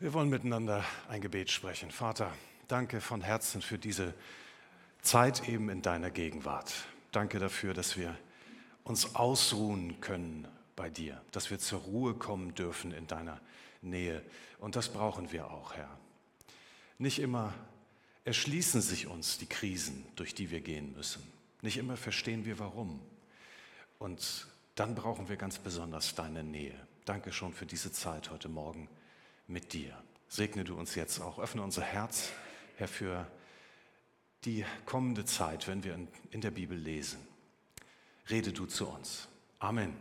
Wir wollen miteinander ein Gebet sprechen. Vater, danke von Herzen für diese Zeit eben in deiner Gegenwart. Danke dafür, dass wir uns ausruhen können bei dir, dass wir zur Ruhe kommen dürfen in deiner Nähe. Und das brauchen wir auch, Herr. Nicht immer erschließen sich uns die Krisen, durch die wir gehen müssen. Nicht immer verstehen wir warum. Und dann brauchen wir ganz besonders deine Nähe. Danke schon für diese Zeit heute Morgen mit dir. Segne du uns jetzt auch. Öffne unser Herz, Herr, für die kommende Zeit, wenn wir in der Bibel lesen. Rede du zu uns. Amen.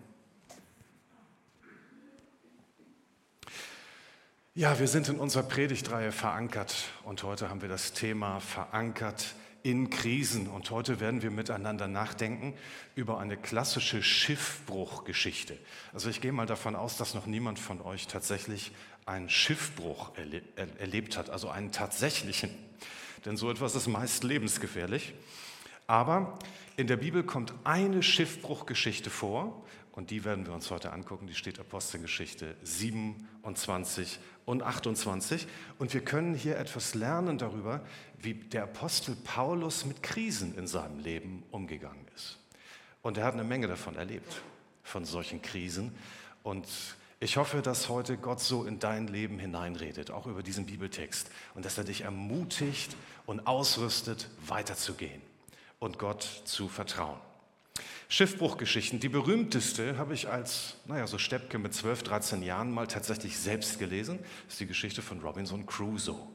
Ja, wir sind in unserer Predigtreihe verankert und heute haben wir das Thema verankert in Krisen. Und heute werden wir miteinander nachdenken über eine klassische Schiffbruchgeschichte. Also ich gehe mal davon aus, dass noch niemand von euch tatsächlich einen Schiffbruch erle erlebt hat, also einen tatsächlichen. Denn so etwas ist meist lebensgefährlich. Aber in der Bibel kommt eine Schiffbruchgeschichte vor und die werden wir uns heute angucken. Die steht Apostelgeschichte 27 und 28. Und wir können hier etwas lernen darüber, wie der Apostel Paulus mit Krisen in seinem Leben umgegangen ist. Und er hat eine Menge davon erlebt, von solchen Krisen. Und ich hoffe, dass heute Gott so in dein Leben hineinredet, auch über diesen Bibeltext, und dass er dich ermutigt und ausrüstet, weiterzugehen und Gott zu vertrauen. Schiffbruchgeschichten, die berühmteste habe ich als, naja, so Steppke mit 12, 13 Jahren mal tatsächlich selbst gelesen, das ist die Geschichte von Robinson Crusoe.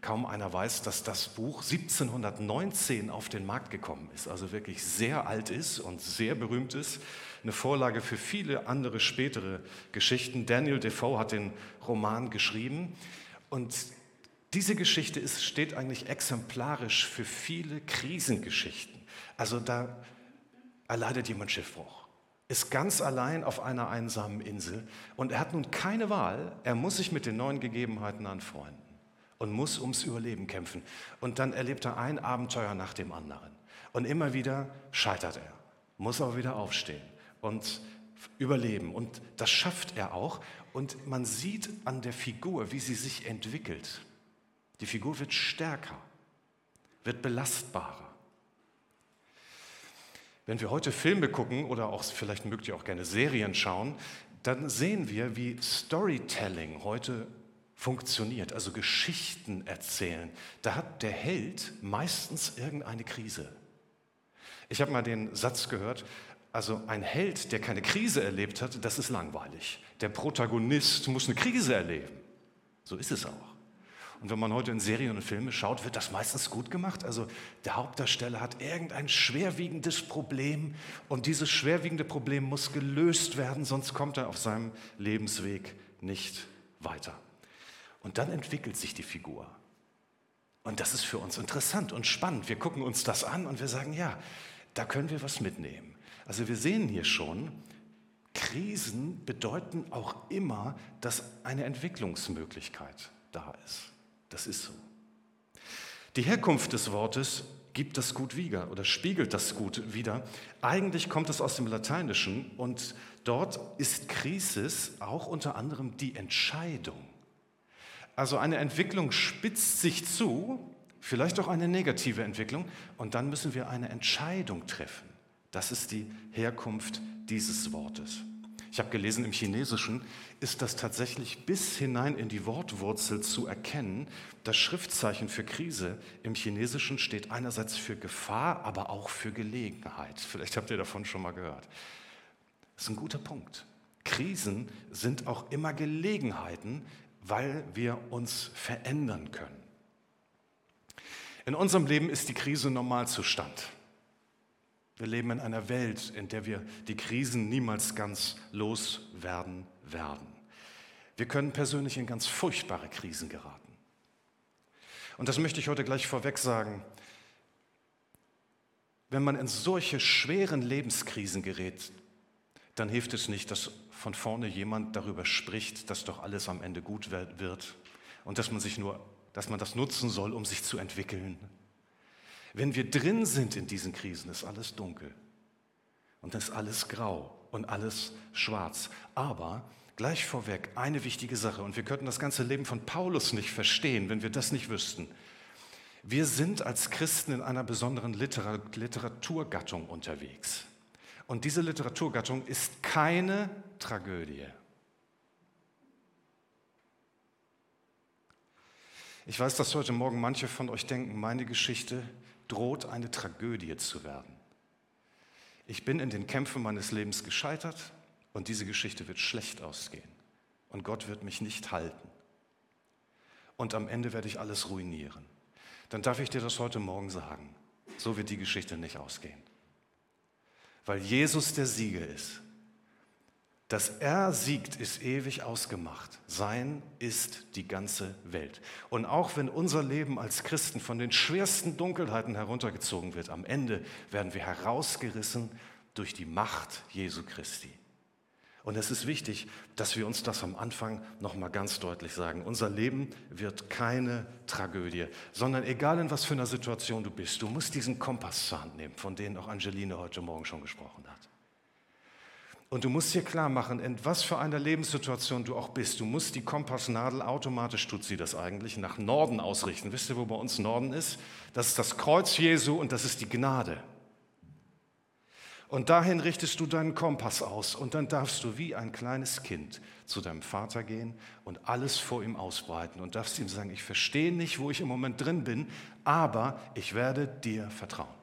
Kaum einer weiß, dass das Buch 1719 auf den Markt gekommen ist, also wirklich sehr alt ist und sehr berühmt ist eine Vorlage für viele andere spätere Geschichten. Daniel Defoe hat den Roman geschrieben und diese Geschichte ist, steht eigentlich exemplarisch für viele Krisengeschichten. Also da erleidet jemand Schiffbruch, ist ganz allein auf einer einsamen Insel und er hat nun keine Wahl, er muss sich mit den neuen Gegebenheiten anfreunden und muss ums Überleben kämpfen. Und dann erlebt er ein Abenteuer nach dem anderen. Und immer wieder scheitert er, muss aber wieder aufstehen und überleben. Und das schafft er auch. Und man sieht an der Figur, wie sie sich entwickelt. Die Figur wird stärker, wird belastbarer. Wenn wir heute Filme gucken oder auch vielleicht mögt ihr auch gerne Serien schauen, dann sehen wir, wie Storytelling heute funktioniert, also Geschichten erzählen. Da hat der Held meistens irgendeine Krise. Ich habe mal den Satz gehört, also ein Held, der keine Krise erlebt hat, das ist langweilig. Der Protagonist muss eine Krise erleben. So ist es auch. Und wenn man heute in Serien und Filme schaut, wird das meistens gut gemacht. Also der Hauptdarsteller hat irgendein schwerwiegendes Problem und dieses schwerwiegende Problem muss gelöst werden, sonst kommt er auf seinem Lebensweg nicht weiter. Und dann entwickelt sich die Figur. Und das ist für uns interessant und spannend. Wir gucken uns das an und wir sagen, ja, da können wir was mitnehmen. Also wir sehen hier schon, Krisen bedeuten auch immer, dass eine Entwicklungsmöglichkeit da ist. Das ist so. Die Herkunft des Wortes gibt das gut wider oder spiegelt das gut wider. Eigentlich kommt es aus dem Lateinischen und dort ist Krisis auch unter anderem die Entscheidung. Also eine Entwicklung spitzt sich zu, vielleicht auch eine negative Entwicklung, und dann müssen wir eine Entscheidung treffen. Das ist die Herkunft dieses Wortes. Ich habe gelesen, im Chinesischen ist das tatsächlich bis hinein in die Wortwurzel zu erkennen. Das Schriftzeichen für Krise im Chinesischen steht einerseits für Gefahr, aber auch für Gelegenheit. Vielleicht habt ihr davon schon mal gehört. Das ist ein guter Punkt. Krisen sind auch immer Gelegenheiten, weil wir uns verändern können. In unserem Leben ist die Krise Normalzustand. Wir leben in einer Welt, in der wir die Krisen niemals ganz loswerden werden. Wir können persönlich in ganz furchtbare Krisen geraten. Und das möchte ich heute gleich vorweg sagen. Wenn man in solche schweren Lebenskrisen gerät, dann hilft es nicht, dass von vorne jemand darüber spricht, dass doch alles am Ende gut wird und dass man sich nur, dass man das nutzen soll, um sich zu entwickeln wenn wir drin sind in diesen Krisen, ist alles dunkel und ist alles grau und alles schwarz. Aber gleich vorweg eine wichtige Sache. Und wir könnten das ganze Leben von Paulus nicht verstehen, wenn wir das nicht wüssten. Wir sind als Christen in einer besonderen Literaturgattung unterwegs. Und diese Literaturgattung ist keine Tragödie. Ich weiß, dass heute Morgen manche von euch denken, meine Geschichte droht eine Tragödie zu werden. Ich bin in den Kämpfen meines Lebens gescheitert und diese Geschichte wird schlecht ausgehen. Und Gott wird mich nicht halten. Und am Ende werde ich alles ruinieren. Dann darf ich dir das heute Morgen sagen. So wird die Geschichte nicht ausgehen. Weil Jesus der Sieger ist dass er siegt, ist ewig ausgemacht. Sein ist die ganze Welt. Und auch wenn unser Leben als Christen von den schwersten Dunkelheiten heruntergezogen wird, am Ende werden wir herausgerissen durch die Macht Jesu Christi. Und es ist wichtig, dass wir uns das am Anfang nochmal ganz deutlich sagen. Unser Leben wird keine Tragödie, sondern egal in was für einer Situation du bist, du musst diesen Kompass zur Hand nehmen, von dem auch Angeline heute Morgen schon gesprochen hat. Und du musst dir klar machen, in was für einer Lebenssituation du auch bist. Du musst die Kompassnadel, automatisch tut sie das eigentlich, nach Norden ausrichten. Wisst ihr, wo bei uns Norden ist? Das ist das Kreuz Jesu und das ist die Gnade. Und dahin richtest du deinen Kompass aus und dann darfst du wie ein kleines Kind zu deinem Vater gehen und alles vor ihm ausbreiten und darfst ihm sagen, ich verstehe nicht, wo ich im Moment drin bin, aber ich werde dir vertrauen.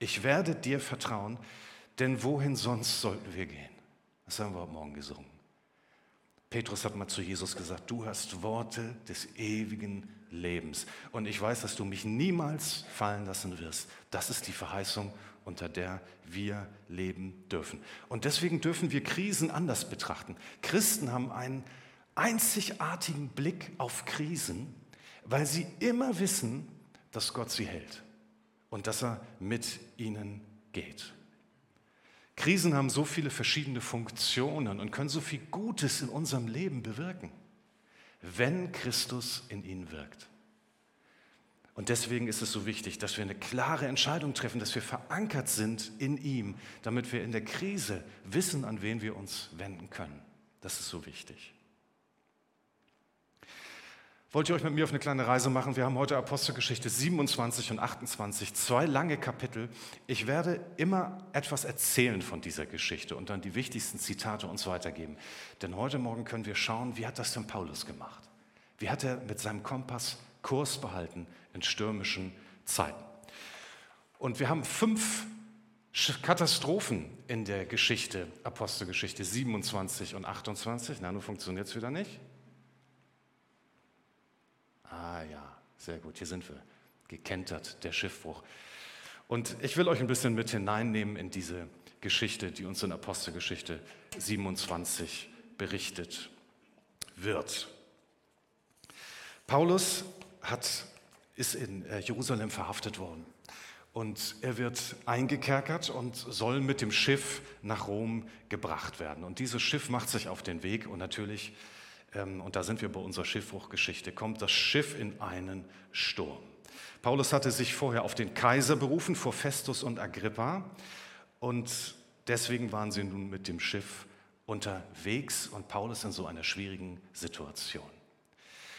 Ich werde dir vertrauen, denn wohin sonst sollten wir gehen? Das haben wir heute Morgen gesungen. Petrus hat mal zu Jesus gesagt, du hast Worte des ewigen Lebens. Und ich weiß, dass du mich niemals fallen lassen wirst. Das ist die Verheißung, unter der wir leben dürfen. Und deswegen dürfen wir Krisen anders betrachten. Christen haben einen einzigartigen Blick auf Krisen, weil sie immer wissen, dass Gott sie hält und dass er mit ihnen geht. Krisen haben so viele verschiedene Funktionen und können so viel Gutes in unserem Leben bewirken, wenn Christus in ihnen wirkt. Und deswegen ist es so wichtig, dass wir eine klare Entscheidung treffen, dass wir verankert sind in ihm, damit wir in der Krise wissen, an wen wir uns wenden können. Das ist so wichtig. Wollt ihr euch mit mir auf eine kleine Reise machen? Wir haben heute Apostelgeschichte 27 und 28, zwei lange Kapitel. Ich werde immer etwas erzählen von dieser Geschichte und dann die wichtigsten Zitate uns weitergeben. Denn heute Morgen können wir schauen, wie hat das denn Paulus gemacht? Wie hat er mit seinem Kompass Kurs behalten in stürmischen Zeiten? Und wir haben fünf Katastrophen in der Geschichte, Apostelgeschichte 27 und 28. Na, nun funktioniert es wieder nicht. Ah ja, sehr gut, hier sind wir. Gekentert, der Schiffbruch. Und ich will euch ein bisschen mit hineinnehmen in diese Geschichte, die uns in Apostelgeschichte 27 berichtet wird. Paulus hat, ist in äh, Jerusalem verhaftet worden und er wird eingekerkert und soll mit dem Schiff nach Rom gebracht werden. Und dieses Schiff macht sich auf den Weg und natürlich und da sind wir bei unserer Schiffbruchgeschichte, kommt das Schiff in einen Sturm. Paulus hatte sich vorher auf den Kaiser berufen, vor Festus und Agrippa. Und deswegen waren sie nun mit dem Schiff unterwegs und Paulus in so einer schwierigen Situation.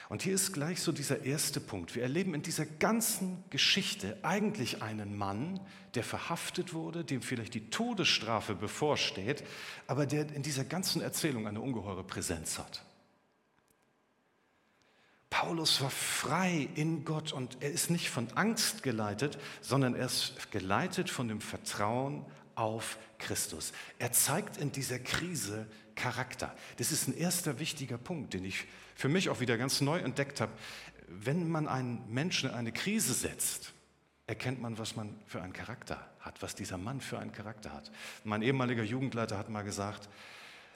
Und hier ist gleich so dieser erste Punkt. Wir erleben in dieser ganzen Geschichte eigentlich einen Mann, der verhaftet wurde, dem vielleicht die Todesstrafe bevorsteht, aber der in dieser ganzen Erzählung eine ungeheure Präsenz hat. Paulus war frei in Gott und er ist nicht von Angst geleitet, sondern er ist geleitet von dem Vertrauen auf Christus. Er zeigt in dieser Krise Charakter. Das ist ein erster wichtiger Punkt, den ich für mich auch wieder ganz neu entdeckt habe. Wenn man einen Menschen in eine Krise setzt, erkennt man, was man für einen Charakter hat, was dieser Mann für einen Charakter hat. Mein ehemaliger Jugendleiter hat mal gesagt,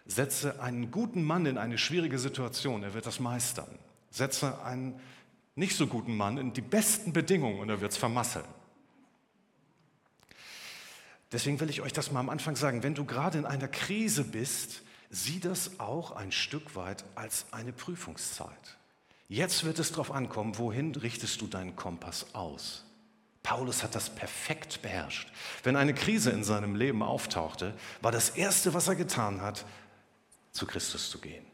setze einen guten Mann in eine schwierige Situation, er wird das meistern setze einen nicht so guten Mann in die besten Bedingungen und er wird es vermasseln. Deswegen will ich euch das mal am Anfang sagen, wenn du gerade in einer Krise bist, sieh das auch ein Stück weit als eine Prüfungszeit. Jetzt wird es darauf ankommen, wohin richtest du deinen Kompass aus. Paulus hat das perfekt beherrscht. Wenn eine Krise in seinem Leben auftauchte, war das Erste, was er getan hat, zu Christus zu gehen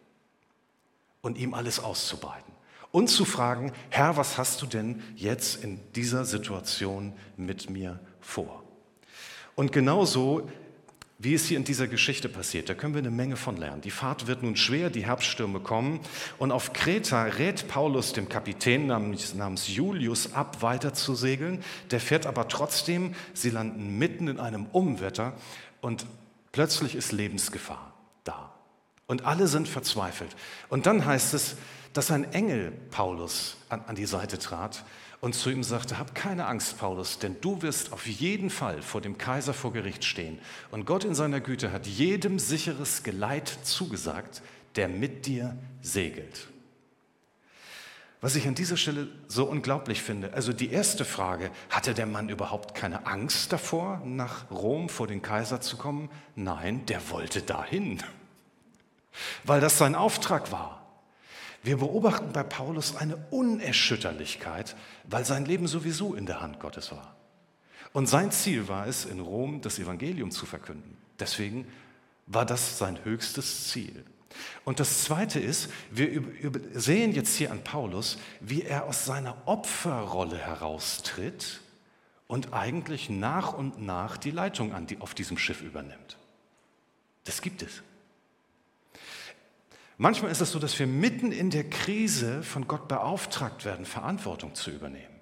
und ihm alles auszubeuten und zu fragen, Herr, was hast du denn jetzt in dieser Situation mit mir vor? Und genauso wie es hier in dieser Geschichte passiert. Da können wir eine Menge von lernen. Die Fahrt wird nun schwer, die Herbststürme kommen und auf Kreta rät Paulus dem Kapitän namens, Julius ab, weiter zu segeln. Der fährt aber trotzdem, sie landen mitten in einem Umwetter und plötzlich ist Lebensgefahr. Und alle sind verzweifelt. Und dann heißt es, dass ein Engel Paulus an, an die Seite trat und zu ihm sagte, hab keine Angst, Paulus, denn du wirst auf jeden Fall vor dem Kaiser vor Gericht stehen. Und Gott in seiner Güte hat jedem sicheres Geleit zugesagt, der mit dir segelt. Was ich an dieser Stelle so unglaublich finde, also die erste Frage, hatte der Mann überhaupt keine Angst davor, nach Rom vor den Kaiser zu kommen? Nein, der wollte dahin, weil das sein Auftrag war. Wir beobachten bei Paulus eine Unerschütterlichkeit, weil sein Leben sowieso in der Hand Gottes war. Und sein Ziel war es, in Rom das Evangelium zu verkünden. Deswegen war das sein höchstes Ziel. Und das Zweite ist, wir sehen jetzt hier an Paulus, wie er aus seiner Opferrolle heraustritt und eigentlich nach und nach die Leitung an die, auf diesem Schiff übernimmt. Das gibt es. Manchmal ist es so, dass wir mitten in der Krise von Gott beauftragt werden, Verantwortung zu übernehmen.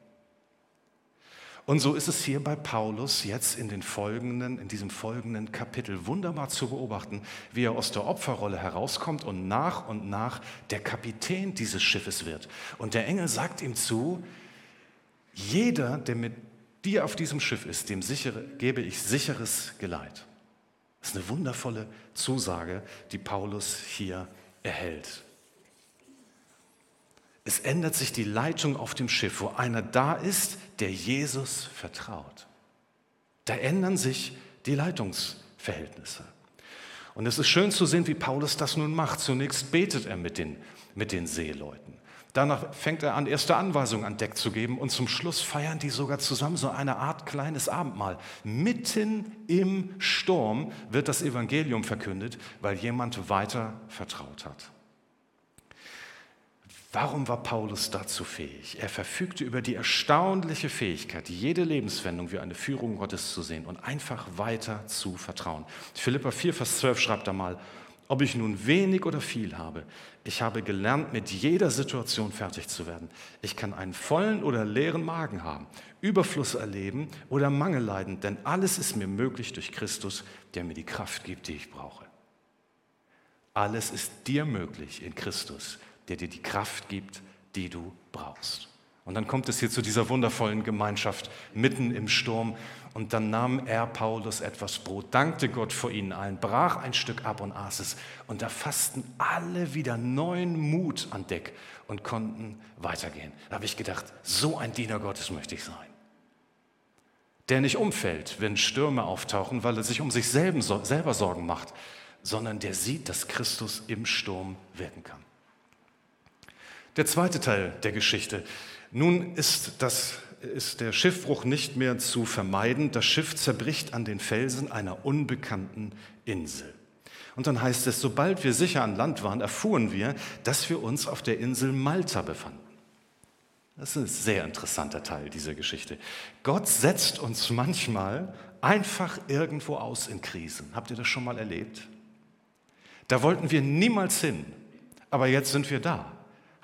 Und so ist es hier bei Paulus jetzt in, den folgenden, in diesem folgenden Kapitel wunderbar zu beobachten, wie er aus der Opferrolle herauskommt und nach und nach der Kapitän dieses Schiffes wird. Und der Engel sagt ihm zu, jeder, der mit dir auf diesem Schiff ist, dem sichere, gebe ich sicheres Geleit. Das ist eine wundervolle Zusage, die Paulus hier erhält. Es ändert sich die Leitung auf dem Schiff, wo einer da ist, der Jesus vertraut. Da ändern sich die Leitungsverhältnisse. Und es ist schön zu sehen, wie Paulus das nun macht. Zunächst betet er mit den, mit den Seeleuten. Danach fängt er an, erste Anweisungen an Deck zu geben und zum Schluss feiern die sogar zusammen so eine Art kleines Abendmahl. Mitten im Sturm wird das Evangelium verkündet, weil jemand weiter vertraut hat. Warum war Paulus dazu fähig? Er verfügte über die erstaunliche Fähigkeit, jede Lebenswendung wie eine Führung Gottes zu sehen und einfach weiter zu vertrauen. Philippa 4, Vers 12 schreibt da mal, ob ich nun wenig oder viel habe, ich habe gelernt, mit jeder Situation fertig zu werden. Ich kann einen vollen oder leeren Magen haben, Überfluss erleben oder Mangel leiden, denn alles ist mir möglich durch Christus, der mir die Kraft gibt, die ich brauche. Alles ist dir möglich in Christus, der dir die Kraft gibt, die du brauchst. Und dann kommt es hier zu dieser wundervollen Gemeinschaft mitten im Sturm. Und dann nahm er, Paulus, etwas Brot, dankte Gott vor ihnen allen, brach ein Stück ab und aß es. Und da fassten alle wieder neuen Mut an Deck und konnten weitergehen. Da habe ich gedacht, so ein Diener Gottes möchte ich sein. Der nicht umfällt, wenn Stürme auftauchen, weil er sich um sich selber Sorgen macht, sondern der sieht, dass Christus im Sturm wirken kann. Der zweite Teil der Geschichte nun ist, das, ist der Schiffbruch nicht mehr zu vermeiden. Das Schiff zerbricht an den Felsen einer unbekannten Insel. Und dann heißt es, sobald wir sicher an Land waren, erfuhren wir, dass wir uns auf der Insel Malta befanden. Das ist ein sehr interessanter Teil dieser Geschichte. Gott setzt uns manchmal einfach irgendwo aus in Krisen. Habt ihr das schon mal erlebt? Da wollten wir niemals hin, aber jetzt sind wir da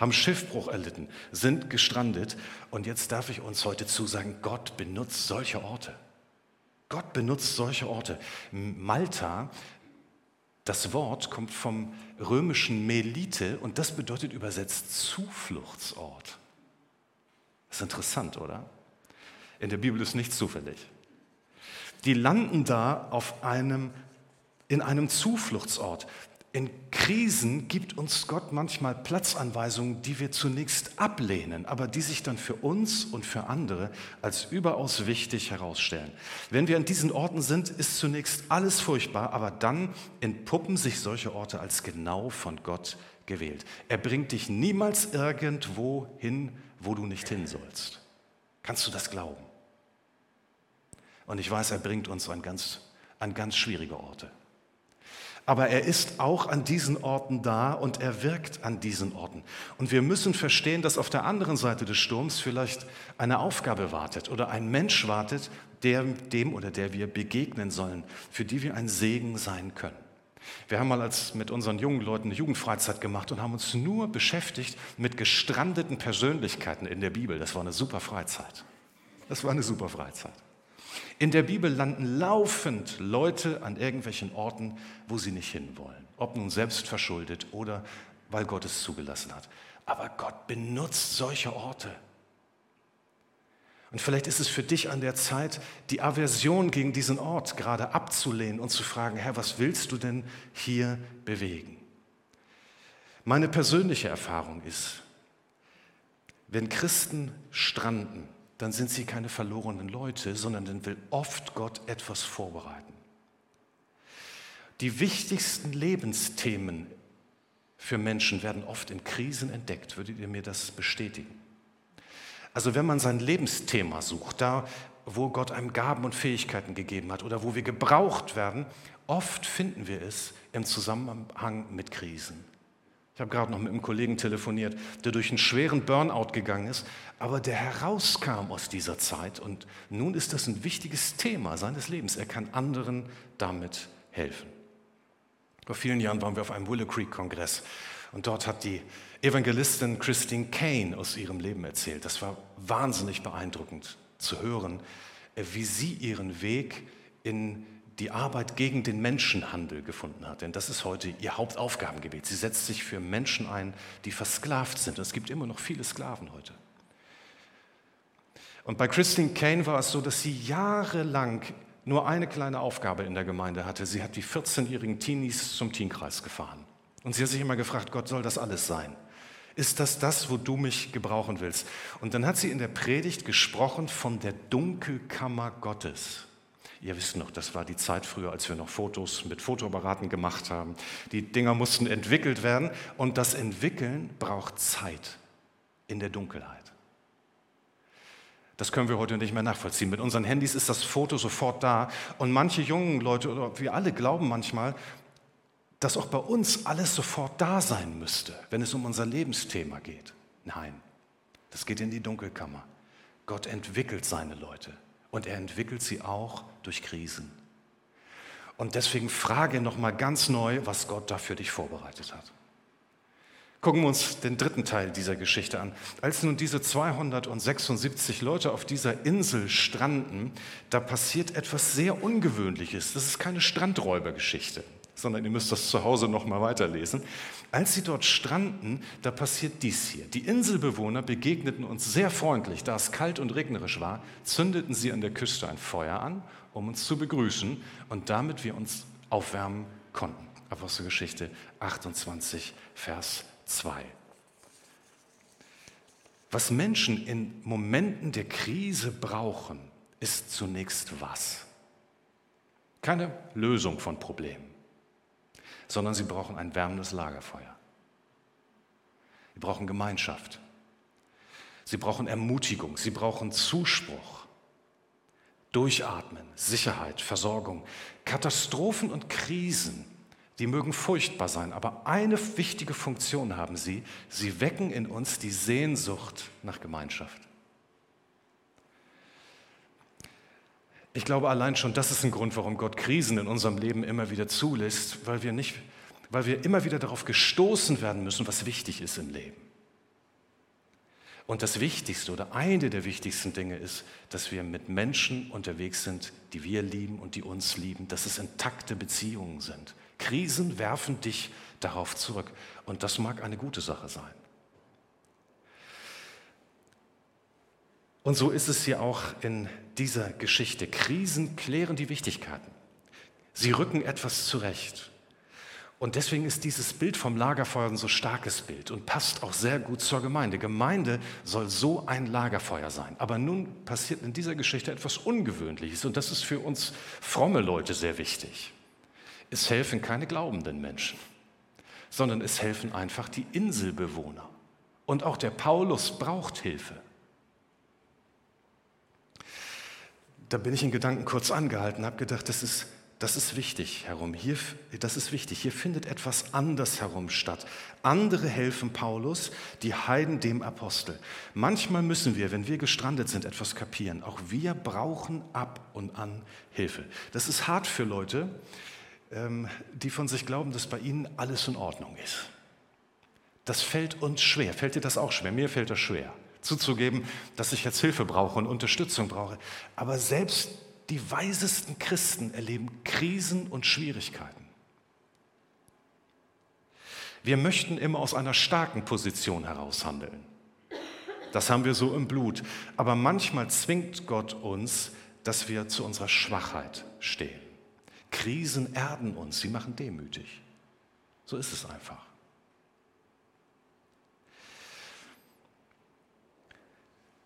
haben Schiffbruch erlitten, sind gestrandet. Und jetzt darf ich uns heute zusagen, Gott benutzt solche Orte. Gott benutzt solche Orte. Malta, das Wort kommt vom römischen Melite und das bedeutet übersetzt Zufluchtsort. Das ist interessant, oder? In der Bibel ist nichts zufällig. Die landen da auf einem, in einem Zufluchtsort. In Krisen gibt uns Gott manchmal Platzanweisungen, die wir zunächst ablehnen, aber die sich dann für uns und für andere als überaus wichtig herausstellen. Wenn wir an diesen Orten sind, ist zunächst alles furchtbar, aber dann entpuppen sich solche Orte als genau von Gott gewählt. Er bringt dich niemals irgendwo hin, wo du nicht hin sollst. Kannst du das glauben? Und ich weiß, er bringt uns an ganz, an ganz schwierige Orte. Aber er ist auch an diesen Orten da und er wirkt an diesen Orten. Und wir müssen verstehen, dass auf der anderen Seite des Sturms vielleicht eine Aufgabe wartet oder ein Mensch wartet, der, dem oder der wir begegnen sollen, für die wir ein Segen sein können. Wir haben mal als mit unseren jungen Leuten eine Jugendfreizeit gemacht und haben uns nur beschäftigt mit gestrandeten Persönlichkeiten in der Bibel. Das war eine super Freizeit. Das war eine super Freizeit. In der Bibel landen laufend Leute an irgendwelchen Orten, wo sie nicht hinwollen. Ob nun selbst verschuldet oder weil Gott es zugelassen hat. Aber Gott benutzt solche Orte. Und vielleicht ist es für dich an der Zeit, die Aversion gegen diesen Ort gerade abzulehnen und zu fragen, Herr, was willst du denn hier bewegen? Meine persönliche Erfahrung ist, wenn Christen stranden, dann sind sie keine verlorenen Leute, sondern dann will oft Gott etwas vorbereiten. Die wichtigsten Lebensthemen für Menschen werden oft in Krisen entdeckt. Würdet ihr mir das bestätigen? Also wenn man sein Lebensthema sucht, da wo Gott einem Gaben und Fähigkeiten gegeben hat oder wo wir gebraucht werden, oft finden wir es im Zusammenhang mit Krisen. Ich habe gerade noch mit einem Kollegen telefoniert, der durch einen schweren Burnout gegangen ist, aber der herauskam aus dieser Zeit und nun ist das ein wichtiges Thema seines Lebens. Er kann anderen damit helfen. Vor vielen Jahren waren wir auf einem Willow Creek Kongress und dort hat die Evangelistin Christine Kane aus ihrem Leben erzählt. Das war wahnsinnig beeindruckend zu hören, wie sie ihren Weg in die Arbeit gegen den Menschenhandel gefunden hat. Denn das ist heute ihr Hauptaufgabengebiet. Sie setzt sich für Menschen ein, die versklavt sind. Und es gibt immer noch viele Sklaven heute. Und bei Christine Kane war es so, dass sie jahrelang nur eine kleine Aufgabe in der Gemeinde hatte. Sie hat die 14-jährigen Teenies zum Teenkreis gefahren. Und sie hat sich immer gefragt, Gott, soll das alles sein? Ist das das, wo du mich gebrauchen willst? Und dann hat sie in der Predigt gesprochen von der Dunkelkammer Gottes. Ihr wisst noch, das war die Zeit früher, als wir noch Fotos mit Fotoapparaten gemacht haben. Die Dinger mussten entwickelt werden und das Entwickeln braucht Zeit in der Dunkelheit. Das können wir heute nicht mehr nachvollziehen. Mit unseren Handys ist das Foto sofort da und manche jungen Leute oder wir alle glauben manchmal, dass auch bei uns alles sofort da sein müsste, wenn es um unser Lebensthema geht. Nein, das geht in die Dunkelkammer. Gott entwickelt seine Leute und er entwickelt sie auch durch Krisen. Und deswegen frage nochmal ganz neu, was Gott da für dich vorbereitet hat. Gucken wir uns den dritten Teil dieser Geschichte an. Als nun diese 276 Leute auf dieser Insel stranden, da passiert etwas sehr Ungewöhnliches. Das ist keine Strandräubergeschichte sondern ihr müsst das zu Hause noch mal weiterlesen. Als sie dort stranden, da passiert dies hier. Die Inselbewohner begegneten uns sehr freundlich. Da es kalt und regnerisch war, zündeten sie an der Küste ein Feuer an, um uns zu begrüßen und damit wir uns aufwärmen konnten. Apostelgeschichte 28, Vers 2. Was Menschen in Momenten der Krise brauchen, ist zunächst was? Keine Lösung von Problemen sondern sie brauchen ein wärmendes Lagerfeuer. Sie brauchen Gemeinschaft. Sie brauchen Ermutigung. Sie brauchen Zuspruch. Durchatmen, Sicherheit, Versorgung. Katastrophen und Krisen, die mögen furchtbar sein, aber eine wichtige Funktion haben sie. Sie wecken in uns die Sehnsucht nach Gemeinschaft. Ich glaube allein schon, das ist ein Grund, warum Gott Krisen in unserem Leben immer wieder zulässt, weil wir, nicht, weil wir immer wieder darauf gestoßen werden müssen, was wichtig ist im Leben. Und das Wichtigste oder eine der wichtigsten Dinge ist, dass wir mit Menschen unterwegs sind, die wir lieben und die uns lieben, dass es intakte Beziehungen sind. Krisen werfen dich darauf zurück und das mag eine gute Sache sein. Und so ist es hier auch in dieser Geschichte. Krisen klären die Wichtigkeiten. Sie rücken etwas zurecht. Und deswegen ist dieses Bild vom Lagerfeuer ein so starkes Bild und passt auch sehr gut zur Gemeinde. Gemeinde soll so ein Lagerfeuer sein. Aber nun passiert in dieser Geschichte etwas Ungewöhnliches und das ist für uns fromme Leute sehr wichtig. Es helfen keine glaubenden Menschen, sondern es helfen einfach die Inselbewohner. Und auch der Paulus braucht Hilfe. Da bin ich in Gedanken kurz angehalten, habe gedacht, das ist das ist wichtig herum. Hier, das ist wichtig. Hier findet etwas anders herum statt. Andere helfen Paulus, die Heiden dem Apostel. Manchmal müssen wir, wenn wir gestrandet sind, etwas kapieren. Auch wir brauchen ab und an Hilfe. Das ist hart für Leute, ähm, die von sich glauben, dass bei ihnen alles in Ordnung ist. Das fällt uns schwer. Fällt dir das auch schwer? Mir fällt das schwer. Zuzugeben, dass ich jetzt Hilfe brauche und Unterstützung brauche. Aber selbst die weisesten Christen erleben Krisen und Schwierigkeiten. Wir möchten immer aus einer starken Position heraus handeln. Das haben wir so im Blut. Aber manchmal zwingt Gott uns, dass wir zu unserer Schwachheit stehen. Krisen erden uns, sie machen demütig. So ist es einfach.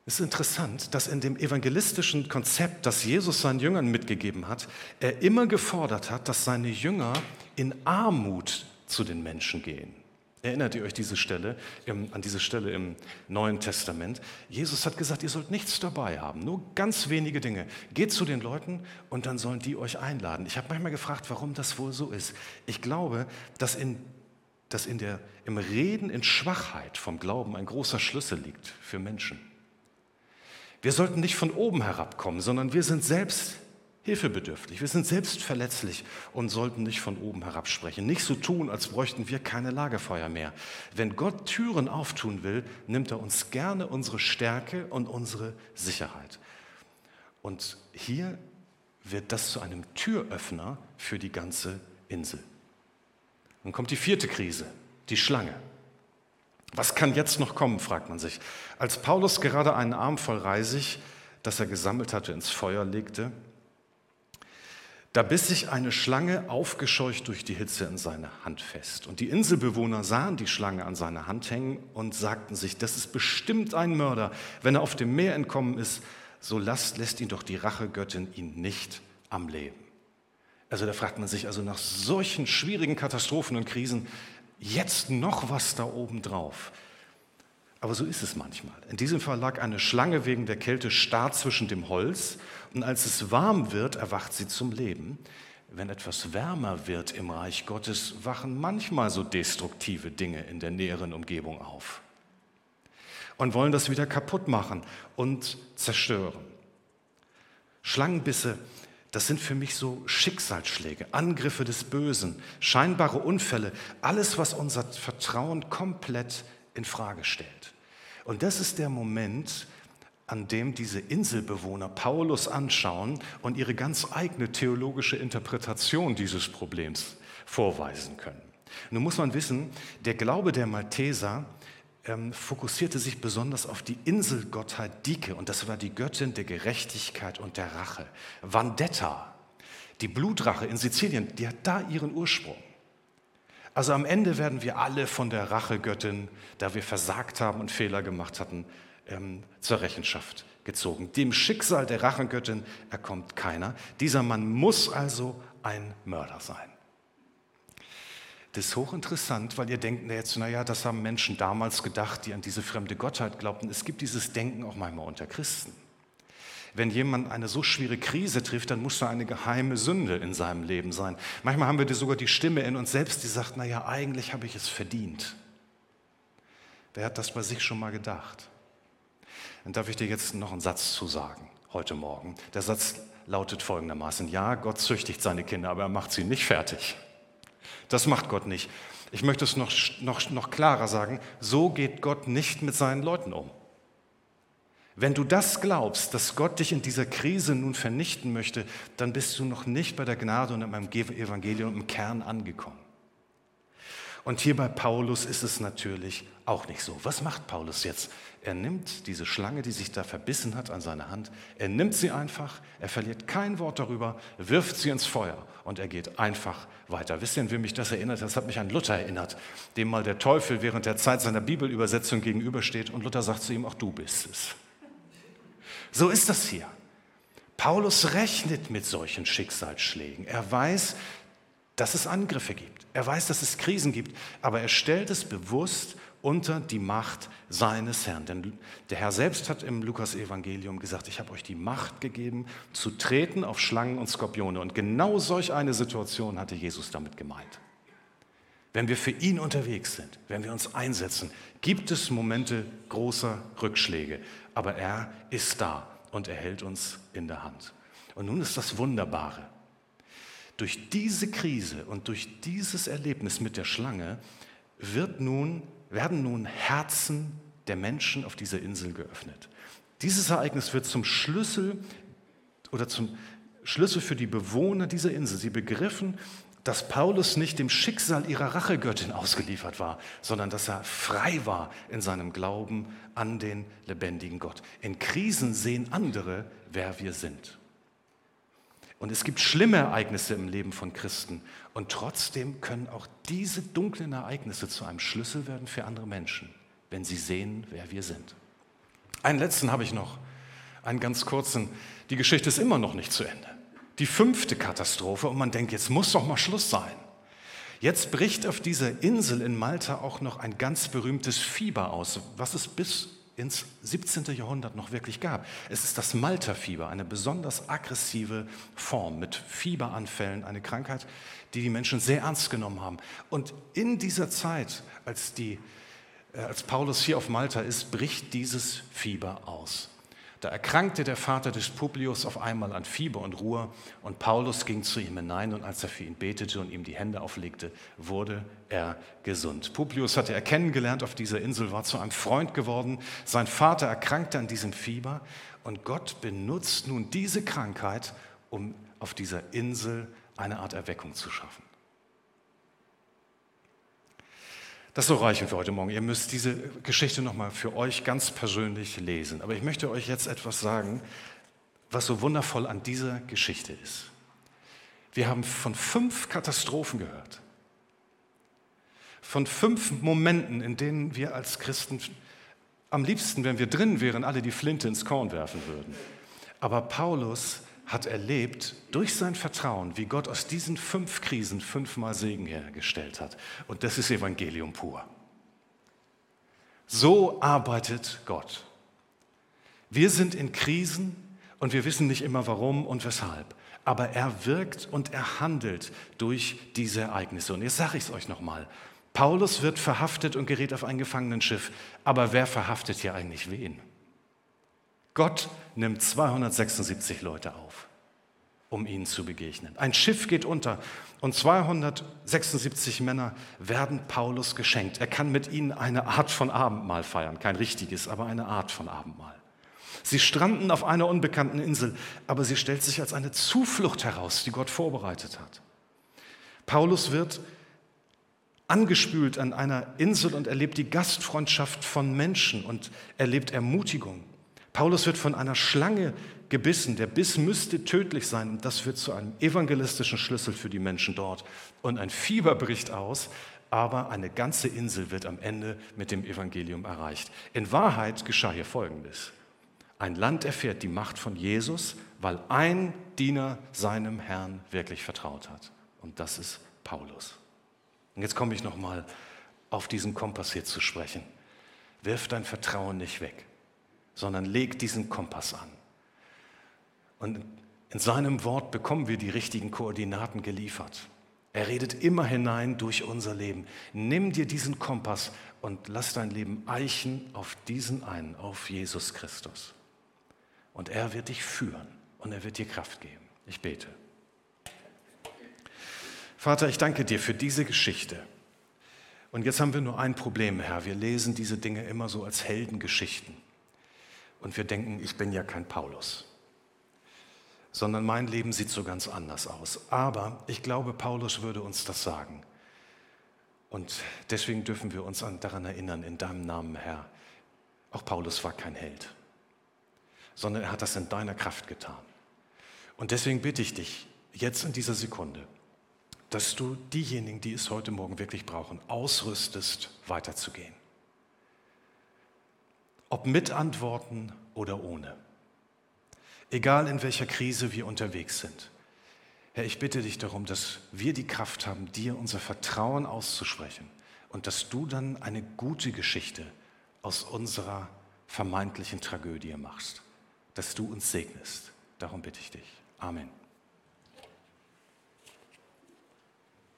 Es ist interessant, dass in dem evangelistischen Konzept, das Jesus seinen Jüngern mitgegeben hat, er immer gefordert hat, dass seine Jünger in Armut zu den Menschen gehen. Erinnert ihr euch diese Stelle, an diese Stelle im Neuen Testament? Jesus hat gesagt, ihr sollt nichts dabei haben, nur ganz wenige Dinge. Geht zu den Leuten und dann sollen die euch einladen. Ich habe manchmal gefragt, warum das wohl so ist. Ich glaube, dass, in, dass in der, im Reden in Schwachheit vom Glauben ein großer Schlüssel liegt für Menschen. Wir sollten nicht von oben herabkommen, sondern wir sind selbst hilfebedürftig. Wir sind selbst verletzlich und sollten nicht von oben herab sprechen. Nicht so tun, als bräuchten wir keine Lagerfeuer mehr. Wenn Gott Türen auftun will, nimmt er uns gerne unsere Stärke und unsere Sicherheit. Und hier wird das zu einem Türöffner für die ganze Insel. Dann kommt die vierte Krise, die Schlange. Was kann jetzt noch kommen, fragt man sich. Als Paulus gerade einen Arm voll Reisig, das er gesammelt hatte, ins Feuer legte, da biss sich eine Schlange aufgescheucht durch die Hitze in seine Hand fest. Und die Inselbewohner sahen die Schlange an seiner Hand hängen und sagten sich, das ist bestimmt ein Mörder. Wenn er auf dem Meer entkommen ist, so lasst, lässt ihn doch die Rachegöttin ihn nicht am Leben. Also da fragt man sich also nach solchen schwierigen Katastrophen und Krisen, jetzt noch was da oben drauf. Aber so ist es manchmal. In diesem Fall lag eine Schlange wegen der Kälte starr zwischen dem Holz und als es warm wird, erwacht sie zum Leben. Wenn etwas wärmer wird im Reich Gottes, wachen manchmal so destruktive Dinge in der näheren Umgebung auf und wollen das wieder kaputt machen und zerstören. Schlangenbisse das sind für mich so Schicksalsschläge, Angriffe des Bösen, scheinbare Unfälle, alles, was unser Vertrauen komplett in Frage stellt. Und das ist der Moment, an dem diese Inselbewohner Paulus anschauen und ihre ganz eigene theologische Interpretation dieses Problems vorweisen können. Nun muss man wissen, der Glaube der Malteser ähm, fokussierte sich besonders auf die Inselgottheit Dike und das war die Göttin der Gerechtigkeit und der Rache. Vendetta, die Blutrache in Sizilien, die hat da ihren Ursprung. Also am Ende werden wir alle von der Rachegöttin, da wir versagt haben und Fehler gemacht hatten, ähm, zur Rechenschaft gezogen. Dem Schicksal der Rachegöttin erkommt keiner. Dieser Mann muss also ein Mörder sein. Das ist hochinteressant, weil ihr denkt jetzt, naja, das haben Menschen damals gedacht, die an diese fremde Gottheit glaubten. Es gibt dieses Denken auch manchmal unter Christen. Wenn jemand eine so schwere Krise trifft, dann muss da eine geheime Sünde in seinem Leben sein. Manchmal haben wir sogar die Stimme in uns selbst, die sagt, naja, eigentlich habe ich es verdient. Wer hat das bei sich schon mal gedacht? Dann darf ich dir jetzt noch einen Satz zu sagen, heute Morgen. Der Satz lautet folgendermaßen, ja, Gott züchtigt seine Kinder, aber er macht sie nicht fertig. Das macht Gott nicht. Ich möchte es noch, noch, noch klarer sagen, so geht Gott nicht mit seinen Leuten um. Wenn du das glaubst, dass Gott dich in dieser Krise nun vernichten möchte, dann bist du noch nicht bei der Gnade und im Evangelium im Kern angekommen. Und hier bei Paulus ist es natürlich auch nicht so. Was macht Paulus jetzt? Er nimmt diese Schlange, die sich da verbissen hat an seine Hand, er nimmt sie einfach, er verliert kein Wort darüber, wirft sie ins Feuer und er geht einfach weiter. Wisst ihr, wem mich das erinnert? Das hat mich an Luther erinnert, dem mal der Teufel während der Zeit seiner Bibelübersetzung gegenübersteht und Luther sagt zu ihm, auch du bist es. So ist das hier. Paulus rechnet mit solchen Schicksalsschlägen. Er weiß, dass es Angriffe gibt. Er weiß, dass es Krisen gibt, aber er stellt es bewusst unter die Macht seines Herrn. Denn der Herr selbst hat im Lukas-Evangelium gesagt, ich habe euch die Macht gegeben, zu treten auf Schlangen und Skorpione. Und genau solch eine Situation hatte Jesus damit gemeint. Wenn wir für ihn unterwegs sind, wenn wir uns einsetzen, gibt es Momente großer Rückschläge. Aber er ist da und er hält uns in der Hand. Und nun ist das Wunderbare. Durch diese Krise und durch dieses Erlebnis mit der Schlange wird nun, werden nun Herzen der Menschen auf dieser Insel geöffnet. Dieses Ereignis wird zum Schlüssel oder zum Schlüssel für die Bewohner dieser Insel. Sie begriffen, dass Paulus nicht dem Schicksal ihrer Rachegöttin ausgeliefert war, sondern dass er frei war in seinem Glauben an den lebendigen Gott. In Krisen sehen andere, wer wir sind. Und es gibt schlimme Ereignisse im Leben von Christen. Und trotzdem können auch diese dunklen Ereignisse zu einem Schlüssel werden für andere Menschen, wenn sie sehen, wer wir sind. Einen letzten habe ich noch, einen ganz kurzen. Die Geschichte ist immer noch nicht zu Ende. Die fünfte Katastrophe und man denkt, jetzt muss doch mal Schluss sein. Jetzt bricht auf dieser Insel in Malta auch noch ein ganz berühmtes Fieber aus, was es bis ins 17. Jahrhundert noch wirklich gab. Es ist das Malterfieber, eine besonders aggressive Form mit Fieberanfällen, eine Krankheit, die die Menschen sehr ernst genommen haben. Und in dieser Zeit, als, die, äh, als Paulus hier auf Malta ist, bricht dieses Fieber aus. Da erkrankte der Vater des Publius auf einmal an Fieber und Ruhe und Paulus ging zu ihm hinein und als er für ihn betete und ihm die Hände auflegte, wurde er gesund. Publius hatte er kennengelernt auf dieser Insel, war zu einem Freund geworden. Sein Vater erkrankte an diesem Fieber und Gott benutzt nun diese Krankheit, um auf dieser Insel eine Art Erweckung zu schaffen. Das soll reichen für heute Morgen. Ihr müsst diese Geschichte nochmal für euch ganz persönlich lesen. Aber ich möchte euch jetzt etwas sagen, was so wundervoll an dieser Geschichte ist. Wir haben von fünf Katastrophen gehört. Von fünf Momenten, in denen wir als Christen am liebsten, wenn wir drin wären, alle die Flinte ins Korn werfen würden. Aber Paulus hat erlebt durch sein Vertrauen, wie Gott aus diesen fünf Krisen fünfmal Segen hergestellt hat. Und das ist Evangelium pur. So arbeitet Gott. Wir sind in Krisen und wir wissen nicht immer warum und weshalb. Aber er wirkt und er handelt durch diese Ereignisse. Und jetzt sage ich es euch nochmal. Paulus wird verhaftet und gerät auf ein Gefangenenschiff. Aber wer verhaftet hier eigentlich wen? Gott nimmt 276 Leute auf, um ihnen zu begegnen. Ein Schiff geht unter und 276 Männer werden Paulus geschenkt. Er kann mit ihnen eine Art von Abendmahl feiern. Kein richtiges, aber eine Art von Abendmahl. Sie stranden auf einer unbekannten Insel, aber sie stellt sich als eine Zuflucht heraus, die Gott vorbereitet hat. Paulus wird angespült an einer Insel und erlebt die Gastfreundschaft von Menschen und erlebt Ermutigung. Paulus wird von einer Schlange gebissen. Der Biss müsste tödlich sein und das wird zu einem evangelistischen Schlüssel für die Menschen dort. Und ein Fieber bricht aus, aber eine ganze Insel wird am Ende mit dem Evangelium erreicht. In Wahrheit geschah hier Folgendes. Ein Land erfährt die Macht von Jesus, weil ein Diener seinem Herrn wirklich vertraut hat. Und das ist Paulus. Und jetzt komme ich nochmal auf diesen Kompass hier zu sprechen. Wirf dein Vertrauen nicht weg sondern leg diesen Kompass an. Und in seinem Wort bekommen wir die richtigen Koordinaten geliefert. Er redet immer hinein durch unser Leben. Nimm dir diesen Kompass und lass dein Leben eichen auf diesen einen, auf Jesus Christus. Und er wird dich führen und er wird dir Kraft geben. Ich bete. Vater, ich danke dir für diese Geschichte. Und jetzt haben wir nur ein Problem, Herr. Wir lesen diese Dinge immer so als Heldengeschichten und wir denken, ich bin ja kein Paulus, sondern mein Leben sieht so ganz anders aus. Aber ich glaube, Paulus würde uns das sagen. Und deswegen dürfen wir uns daran erinnern, in deinem Namen, Herr, auch Paulus war kein Held, sondern er hat das in deiner Kraft getan. Und deswegen bitte ich dich jetzt in dieser Sekunde, dass du diejenigen, die es heute Morgen wirklich brauchen, ausrüstest, weiterzugehen. Ob mit Antworten oder ohne. Egal in welcher Krise wir unterwegs sind. Herr, ich bitte dich darum, dass wir die Kraft haben, dir unser Vertrauen auszusprechen und dass du dann eine gute Geschichte aus unserer vermeintlichen Tragödie machst, dass du uns segnest. Darum bitte ich dich. Amen.